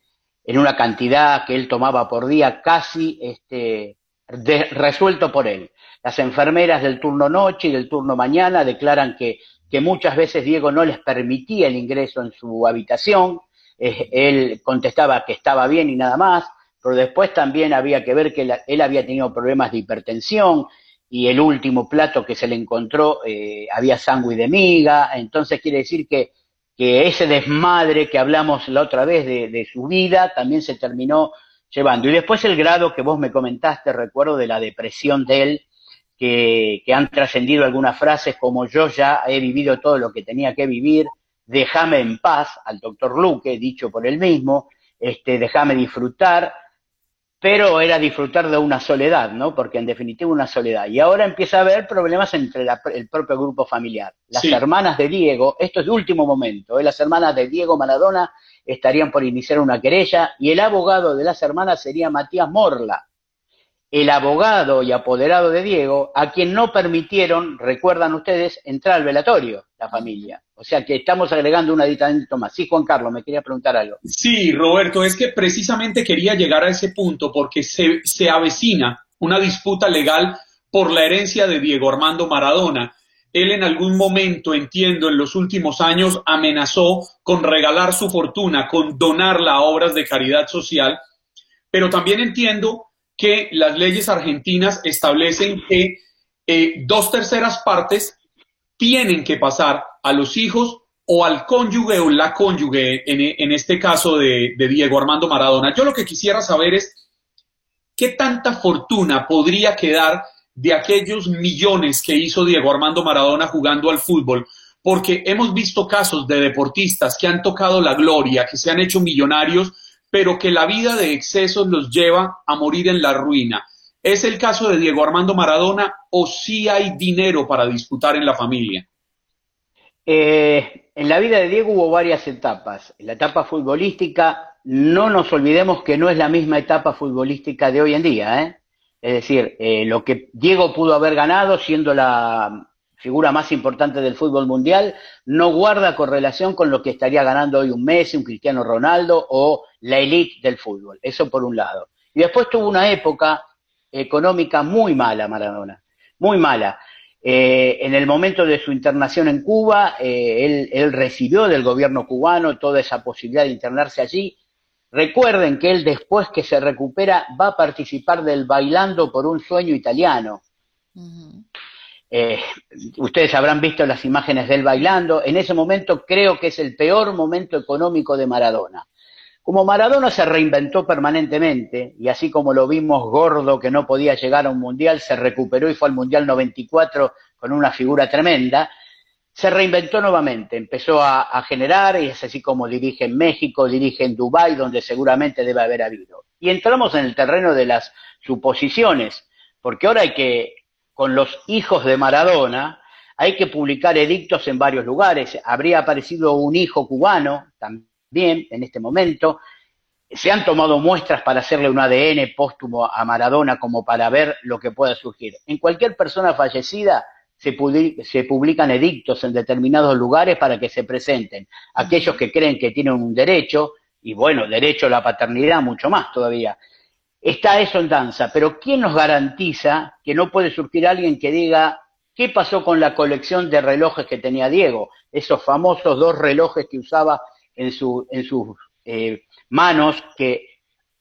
en una cantidad que él tomaba por día, casi este, resuelto por él. Las enfermeras del turno noche y del turno mañana declaran que, que muchas veces Diego no les permitía el ingreso en su habitación, él contestaba que estaba bien y nada más, pero después también había que ver que él había tenido problemas de hipertensión y el último plato que se le encontró eh, había sangre de miga, entonces quiere decir que, que, ese desmadre que hablamos la otra vez de, de su vida también se terminó llevando. Y después el grado que vos me comentaste, recuerdo, de la depresión de él, que, que han trascendido algunas frases como yo ya he vivido todo lo que tenía que vivir, déjame en paz al doctor Luque, dicho por él mismo, este, déjame disfrutar, pero era disfrutar de una soledad, ¿no? Porque en definitiva una soledad. Y ahora empieza a haber problemas entre el propio grupo familiar. Las hermanas de Diego, esto es de último momento, ¿eh? las hermanas de Diego Maradona estarían por iniciar una querella y el abogado de las hermanas sería Matías Morla, el abogado y apoderado de Diego, a quien no permitieron, recuerdan ustedes, entrar al velatorio, la familia. O sea que estamos agregando un aditamento más. Sí, Juan Carlos, me quería preguntar algo. Sí, Roberto, es que precisamente quería llegar a ese punto porque se, se avecina una disputa legal por la herencia de Diego Armando Maradona. él en algún momento, entiendo, en los últimos años amenazó con regalar su fortuna, con donarla a obras de caridad social, pero también entiendo que las leyes argentinas establecen que eh, dos terceras partes tienen que pasar a los hijos o al cónyuge o la cónyuge, en, este caso de, de Diego Armando Maradona. Yo lo que quisiera saber es qué tanta fortuna podría quedar de aquellos millones que hizo Diego Armando Maradona jugando al fútbol, porque hemos visto casos de deportistas que han tocado la gloria, que se han hecho millonarios, pero que la vida de excesos los lleva a morir en la ruina. ¿Es el caso de Diego Armando Maradona o sí hay dinero para disputar en la familia? Eh, en la vida de Diego hubo varias etapas. La etapa futbolística, no nos olvidemos que no es la misma etapa futbolística de hoy en día. ¿eh? Es decir, eh, lo que Diego pudo haber ganado siendo la figura más importante del fútbol mundial, no guarda correlación con lo que estaría ganando hoy un Messi, un Cristiano Ronaldo o la élite del fútbol. Eso por un lado. Y después tuvo una época económica muy mala Maradona, muy mala. Eh, en el momento de su internación en Cuba, eh, él, él, recibió del gobierno cubano toda esa posibilidad de internarse allí Recuerden que él después que se recupera va a participar del Bailando por un sueño italiano. Eh, ustedes habrán visto las imágenes del bailando. En ese momento creo que es el peor momento económico de Maradona. Como Maradona se reinventó permanentemente, y así como lo vimos gordo que no podía llegar a un mundial, se recuperó y fue al Mundial 94 con una figura tremenda, se reinventó nuevamente, empezó a, generar, y es así como dirige en México, dirige en Dubái, donde seguramente debe haber habido. Y entramos en el terreno de las suposiciones, porque ahora hay que, con los hijos de Maradona, hay que publicar edictos en varios lugares. Habría aparecido un hijo cubano también en este momento. Se han tomado muestras para hacerle un ADN póstumo a Maradona como para ver lo que pueda surgir. En cualquier persona fallecida se, se, publican edictos en determinados lugares para que se presenten aquellos que creen que tienen un derecho, y bueno, derecho a la paternidad mucho más todavía. Está eso en danza, pero ¿quién nos garantiza que no puede surgir alguien que diga qué pasó con la colección de relojes que tenía Diego? Esos famosos dos relojes que usaba en, su, en sus eh, manos, que,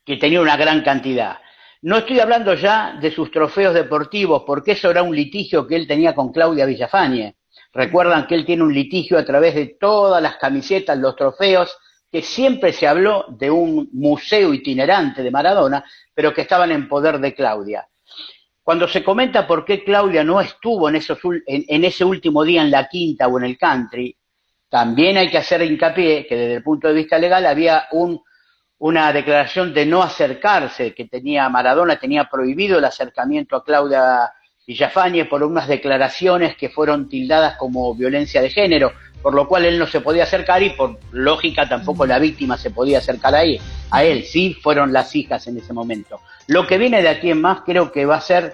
que tenía una gran cantidad. No estoy hablando ya de sus trofeos deportivos, porque eso era un litigio que él tenía con Claudia Villafañe. Recuerdan que él tiene un litigio a través de todas las camisetas, los trofeos, que siempre se habló de un museo itinerante de Maradona, pero que estaban en poder de Claudia. Cuando se comenta por qué Claudia no estuvo en, esos, en ese último día en la quinta o en el country, también hay que hacer hincapié que desde el punto de vista legal había un una declaración de no acercarse que tenía Maradona, tenía prohibido el acercamiento a Claudia Villafañe por unas declaraciones que fueron tildadas como violencia de género, por lo cual él no se podía acercar y por lógica tampoco la víctima se podía acercar a él, a él, sí fueron las hijas en ese momento. Lo que viene de aquí en más creo que va a ser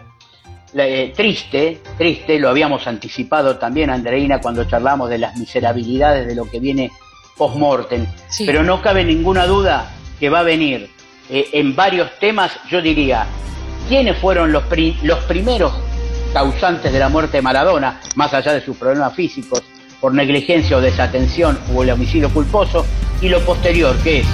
eh, triste, triste, lo habíamos anticipado también Andreina cuando charlamos de las miserabilidades de lo que viene post-mortem, pero no cabe ninguna duda que va a venir eh, en varios temas, yo diría, ¿quiénes fueron los, los primeros causantes de la muerte de Maradona, más allá de sus problemas físicos, por negligencia o desatención o el homicidio culposo? Y lo posterior, que es,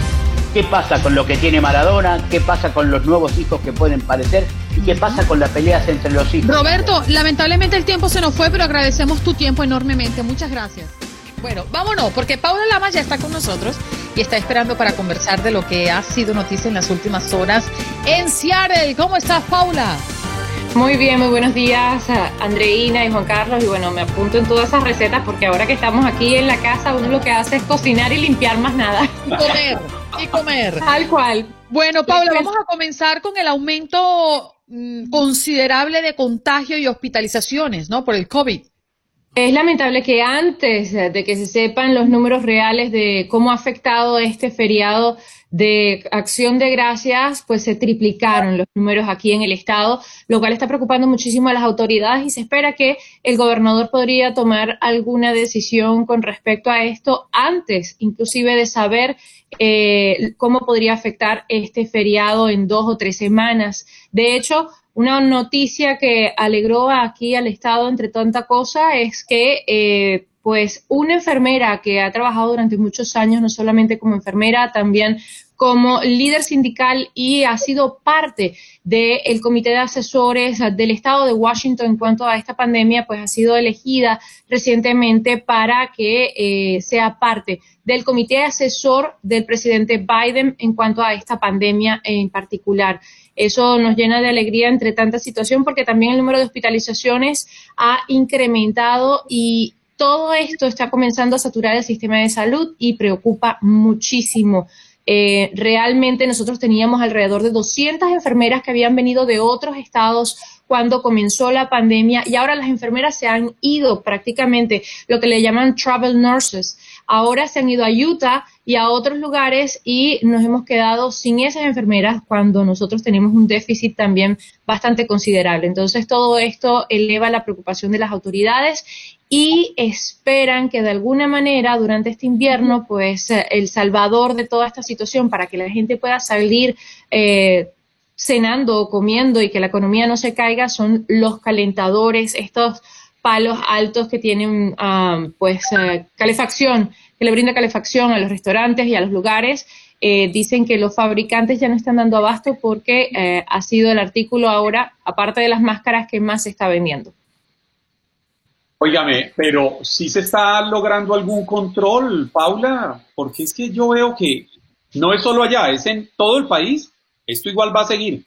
¿qué pasa con lo que tiene Maradona? ¿Qué pasa con los nuevos hijos que pueden parecer? ¿Y qué pasa con las peleas entre los hijos? Roberto, lamentablemente el tiempo se nos fue, pero agradecemos tu tiempo enormemente. Muchas gracias. Bueno, vámonos, porque Paula Lama ya está con nosotros y está esperando para conversar de lo que ha sido noticia en las últimas horas en Seattle. ¿Cómo estás, Paula? Muy bien, muy buenos días, Andreina y Juan Carlos. Y bueno, me apunto en todas esas recetas porque ahora que estamos aquí en la casa, uno lo que hace es cocinar y limpiar más nada. Y comer, y comer. Tal cual. Bueno, Paula, vamos a comenzar con el aumento mm, considerable de contagio y hospitalizaciones, ¿no? Por el COVID. Es lamentable que antes de que se sepan los números reales de cómo ha afectado este feriado de acción de gracias, pues se triplicaron los números aquí en el estado, lo cual está preocupando muchísimo a las autoridades y se espera que el gobernador podría tomar alguna decisión con respecto a esto antes, inclusive de saber eh, cómo podría afectar este feriado en dos o tres semanas. De hecho, una noticia que alegró aquí al Estado entre tanta cosa es que eh, pues una enfermera que ha trabajado durante muchos años, no solamente como enfermera, también como líder sindical y ha sido parte del comité de asesores del estado de Washington en cuanto a esta pandemia, pues ha sido elegida recientemente para que eh, sea parte del comité asesor del presidente Biden en cuanto a esta pandemia en particular. Eso nos llena de alegría entre tanta situación porque también el número de hospitalizaciones ha incrementado y todo esto está comenzando a saturar el sistema de salud y preocupa muchísimo. Eh, realmente nosotros teníamos alrededor de 200 enfermeras que habían venido de otros estados cuando comenzó la pandemia y ahora las enfermeras se han ido prácticamente lo que le llaman travel nurses. Ahora se han ido a Utah y a otros lugares y nos hemos quedado sin esas enfermeras cuando nosotros tenemos un déficit también bastante considerable. Entonces todo esto eleva la preocupación de las autoridades y esperan que de alguna manera durante este invierno, pues eh, el salvador de toda esta situación para que la gente pueda salir eh, cenando o comiendo y que la economía no se caiga son los calentadores, estos palos altos que tienen ah, pues eh, calefacción, que le brinda calefacción a los restaurantes y a los lugares. dicen que los fabricantes ya no están dando abasto porque ha sido el artículo ahora, aparte de las máscaras, que más se está vendiendo. Óigame, pero si se está logrando algún control, Paula, porque es que yo veo que no es solo allá, es en todo el país. Esto igual va a seguir.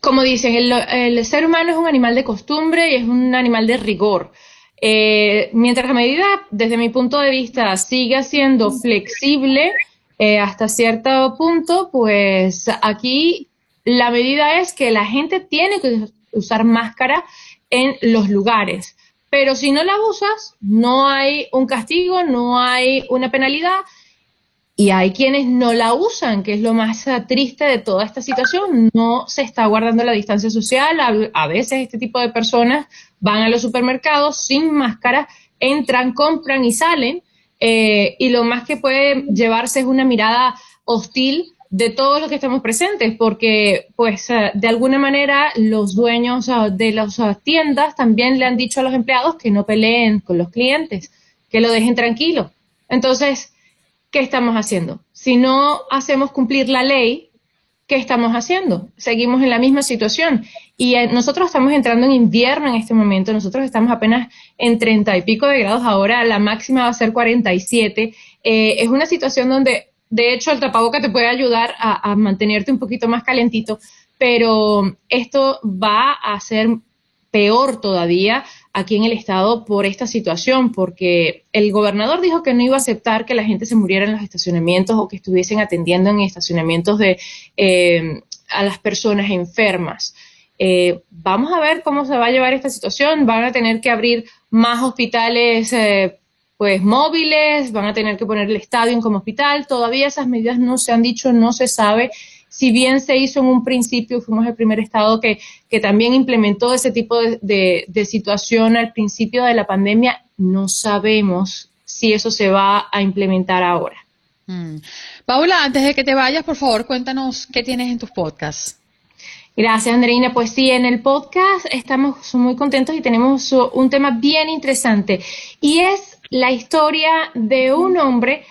Como dicen, el, ser humano es un animal de costumbre y es un animal de rigor. Eh, mientras la medida, desde mi punto de vista, siga siendo flexible eh, hasta cierto punto, pues aquí la medida es que la gente tiene que usar máscara en los lugares. Pero si no la usas, no hay un castigo, no hay una penalidad. Y hay quienes no la usan, que es lo más triste de toda esta situación. No se está guardando la distancia social. A, veces este tipo de personas van a los supermercados sin máscara, entran, compran y salen. Eh, y lo más que puede llevarse es una mirada hostil de todos los que estamos presentes, porque pues eh, de alguna manera los dueños ah, de las tiendas también le han dicho a los empleados que no peleen con los clientes, que lo dejen tranquilo. Entonces, ¿qué estamos haciendo? Si no hacemos cumplir la ley, ¿qué estamos haciendo? Seguimos en la misma situación. Y eh, nosotros estamos entrando en invierno en este momento, nosotros estamos apenas en treinta y pico de grados, ahora la máxima va a ser 47. Eh, es una situación donde de hecho, el tapaboca te puede ayudar a, mantenerte un poquito más calentito, pero esto va a ser peor todavía aquí en el estado por esta situación, porque el gobernador dijo que no iba a aceptar que la gente se muriera en los estacionamientos o que estuviesen atendiendo en estacionamientos de eh, a las personas enfermas. Eh, vamos a ver cómo se va a llevar esta situación. Van a tener que abrir más hospitales eh, pues móviles, van a tener que poner el estadio como hospital. Todavía esas medidas no se han dicho, no se sabe. Si bien se hizo en un principio, fuimos el primer estado que, que también implementó ese tipo de, de, situación al principio de la pandemia, no sabemos si eso se va a implementar ahora. Mm. Paula, antes de que te vayas, por favor, cuéntanos qué tienes en tus podcasts. Gracias, Andreina. Pues sí, en el podcast estamos muy contentos y tenemos un tema bien interesante y es la historia de un hombre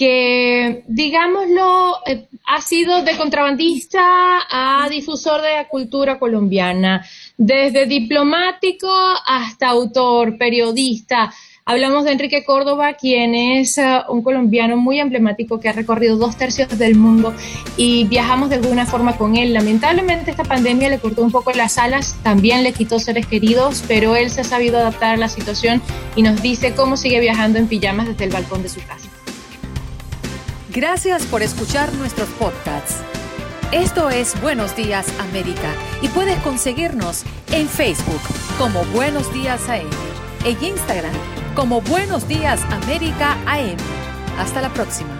que, digámoslo, eh, ha sido de contrabandista a difusor de la cultura colombiana, desde diplomático hasta autor, periodista, Hablamos de Enrique Córdoba, quien es uh, un colombiano muy emblemático que ha recorrido dos tercios del mundo y viajamos de alguna forma con él. Lamentablemente esta pandemia le cortó un poco las alas, también le quitó seres queridos, pero él se ha sabido adaptar a la situación y nos dice cómo sigue viajando en pijamas desde el balcón de su casa. Gracias por escuchar nuestros podcasts. Esto es Buenos Días América y puedes conseguirnos en Facebook como Buenos Días AM, en Instagram como Buenos Días América AM. Hasta la próxima.